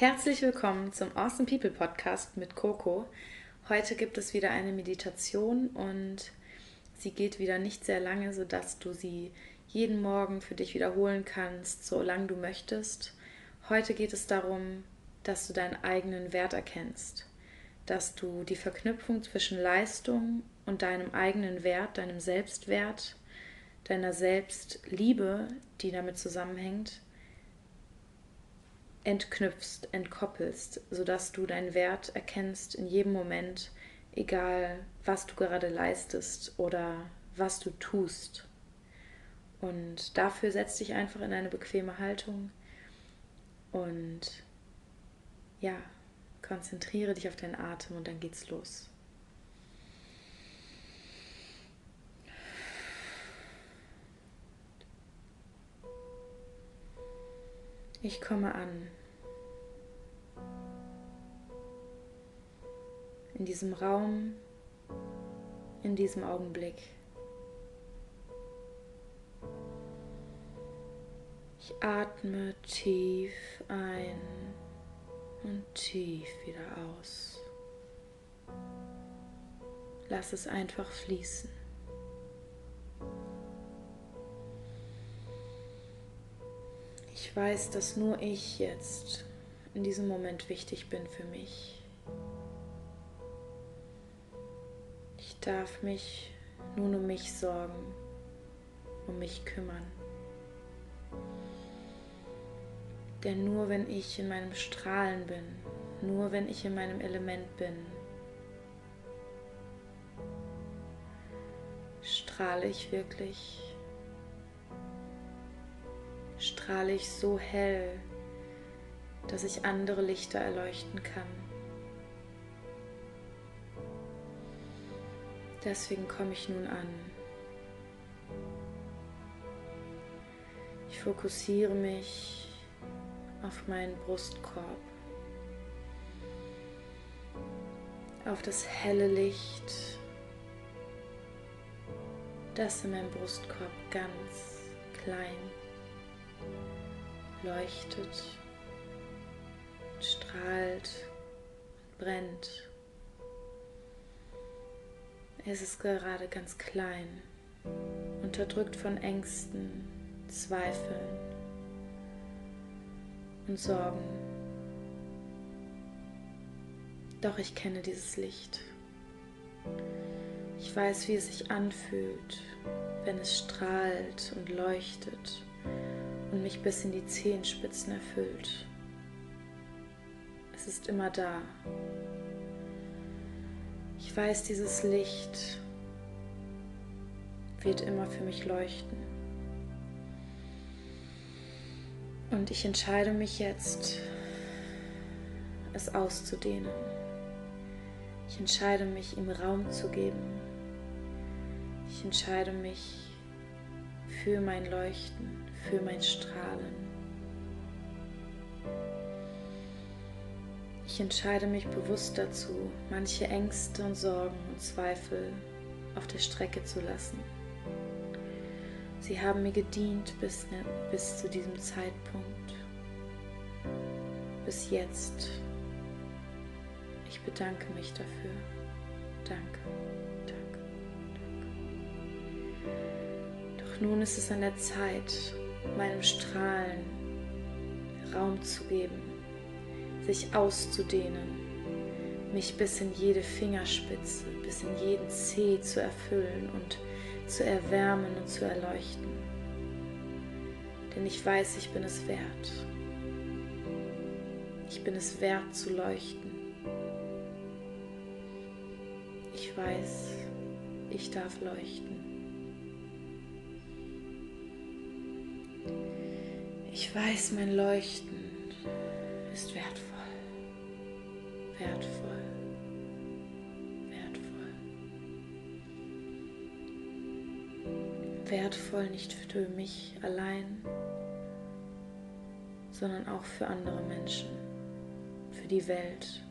Herzlich willkommen zum Awesome People Podcast mit Coco. Heute gibt es wieder eine Meditation und sie geht wieder nicht sehr lange, sodass du sie jeden Morgen für dich wiederholen kannst, solange du möchtest. Heute geht es darum, dass du deinen eigenen Wert erkennst, dass du die Verknüpfung zwischen Leistung und deinem eigenen Wert, deinem Selbstwert, deiner Selbstliebe, die damit zusammenhängt, entknüpfst, entkoppelst, sodass du deinen Wert erkennst in jedem Moment, egal was du gerade leistest oder was du tust. Und dafür setz dich einfach in eine bequeme Haltung und ja, konzentriere dich auf deinen Atem und dann geht's los. Ich komme an. In diesem Raum, in diesem Augenblick. Ich atme tief ein und tief wieder aus. Lass es einfach fließen. Ich weiß, dass nur ich jetzt in diesem Moment wichtig bin für mich. Ich darf mich nun um mich sorgen, um mich kümmern. Denn nur wenn ich in meinem Strahlen bin, nur wenn ich in meinem Element bin, strahle ich wirklich strahle ich so hell, dass ich andere Lichter erleuchten kann. Deswegen komme ich nun an. Ich fokussiere mich auf meinen Brustkorb, auf das helle Licht, das in meinem Brustkorb ganz klein leuchtet, strahlt und brennt. Es ist gerade ganz klein, unterdrückt von Ängsten, Zweifeln und Sorgen. Doch ich kenne dieses Licht. Ich weiß, wie es sich anfühlt, wenn es strahlt und leuchtet und mich bis in die Zehenspitzen erfüllt. Es ist immer da. Ich weiß, dieses Licht wird immer für mich leuchten. Und ich entscheide mich jetzt, es auszudehnen. Ich entscheide mich, ihm Raum zu geben. Ich entscheide mich für mein Leuchten für mein Strahlen. Ich entscheide mich bewusst dazu, manche Ängste und Sorgen und Zweifel auf der Strecke zu lassen. Sie haben mir gedient bis, ne, bis zu diesem Zeitpunkt, bis jetzt. Ich bedanke mich dafür. Danke. nun ist es an der Zeit, meinem Strahlen Raum zu geben, sich auszudehnen, mich bis in jede Fingerspitze, bis in jeden Zeh zu erfüllen und zu erwärmen und zu erleuchten. Denn ich weiß, ich bin es wert. Ich bin es wert zu leuchten. Ich weiß, ich darf leuchten. Ich weiß, mein Leuchten ist wertvoll. Wertvoll. Wertvoll. Wertvoll nicht für mich allein, sondern auch für andere Menschen, für die Welt,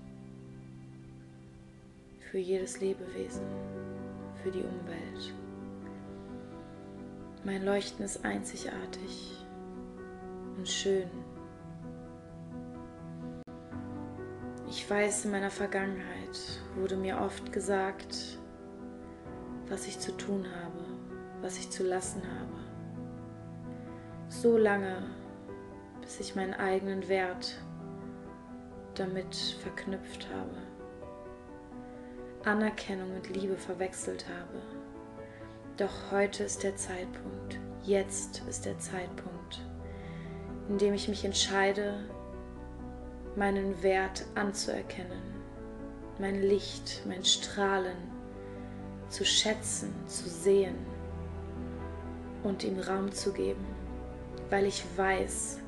für jedes Lebewesen, für die Umwelt. Mein Leuchten ist einzigartig und schön. Ich weiß, in meiner Vergangenheit wurde mir oft gesagt, was ich zu tun habe, was ich zu lassen habe. So lange, bis ich meinen eigenen Wert damit verknüpft habe, Anerkennung und Liebe verwechselt habe. Doch heute ist der Zeitpunkt, jetzt ist der Zeitpunkt, in dem ich mich entscheide, meinen Wert anzuerkennen, mein Licht, mein Strahlen zu schätzen, zu sehen und ihm Raum zu geben, weil ich weiß,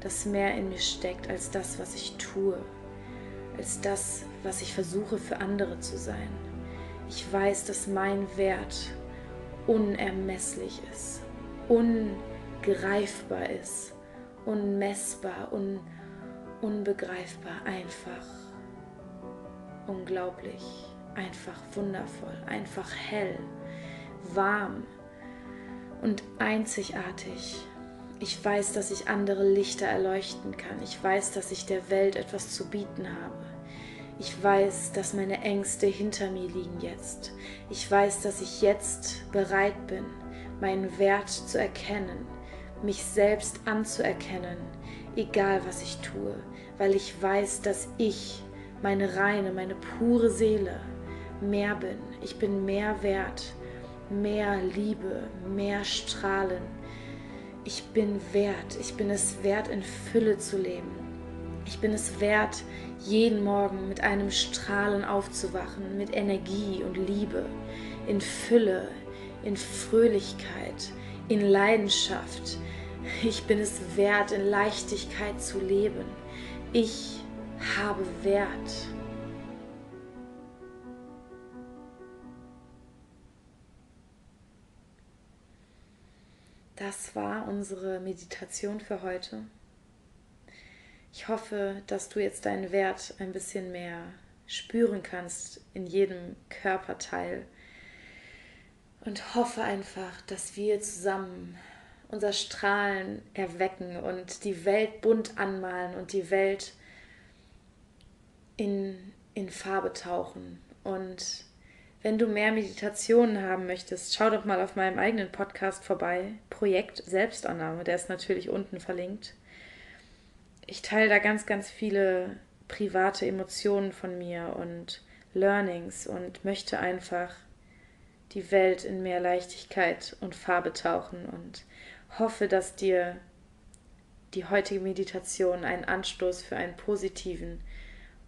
dass mehr in mir steckt als das, was ich tue, als das, was ich versuche für andere zu sein. Ich weiß, dass mein Wert unermesslich ist, ungreifbar ist, unmessbar, un unbegreifbar, einfach unglaublich, einfach wundervoll, einfach hell, warm und einzigartig. Ich weiß, dass ich andere Lichter erleuchten kann. Ich weiß, dass ich der Welt etwas zu bieten habe. Ich weiß, dass meine Ängste hinter mir liegen jetzt. Ich weiß, dass ich jetzt bereit bin, meinen Wert zu erkennen, mich selbst anzuerkennen, egal was ich tue, weil ich weiß, dass ich, meine reine, meine pure Seele, mehr bin. Ich bin mehr wert, mehr Liebe, mehr Strahlen. Ich bin wert, ich bin es wert, in Fülle zu leben. Ich bin es wert, jeden Morgen mit einem Strahlen aufzuwachen, mit Energie und Liebe, in Fülle, in Fröhlichkeit, in Leidenschaft, ich bin es wert, in Leichtigkeit zu leben. Ich habe Wert. Das war unsere Meditation für heute. Ich hoffe, dass du jetzt deinen Wert ein bisschen mehr spüren kannst in jedem Körperteil und hoffe einfach, dass wir zusammen unser Strahlen erwecken und die Welt bunt anmalen und die Welt in, in Farbe tauchen. Und wenn du mehr Meditationen haben möchtest, schau doch mal auf meinem eigenen Podcast vorbei. Projekt Selbstannahme, der ist natürlich unten verlinkt. Ich teile da ganz, ganz viele private Emotionen von mir und Learnings und möchte einfach die Welt in mehr Leichtigkeit und Farbe tauchen und hoffe, dass dir die heutige Meditation einen Anstoß für einen positiven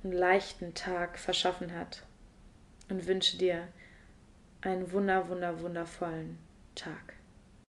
und leichten Tag verschaffen hat und wünsche dir einen wunder, wunder, wundervollen Tag.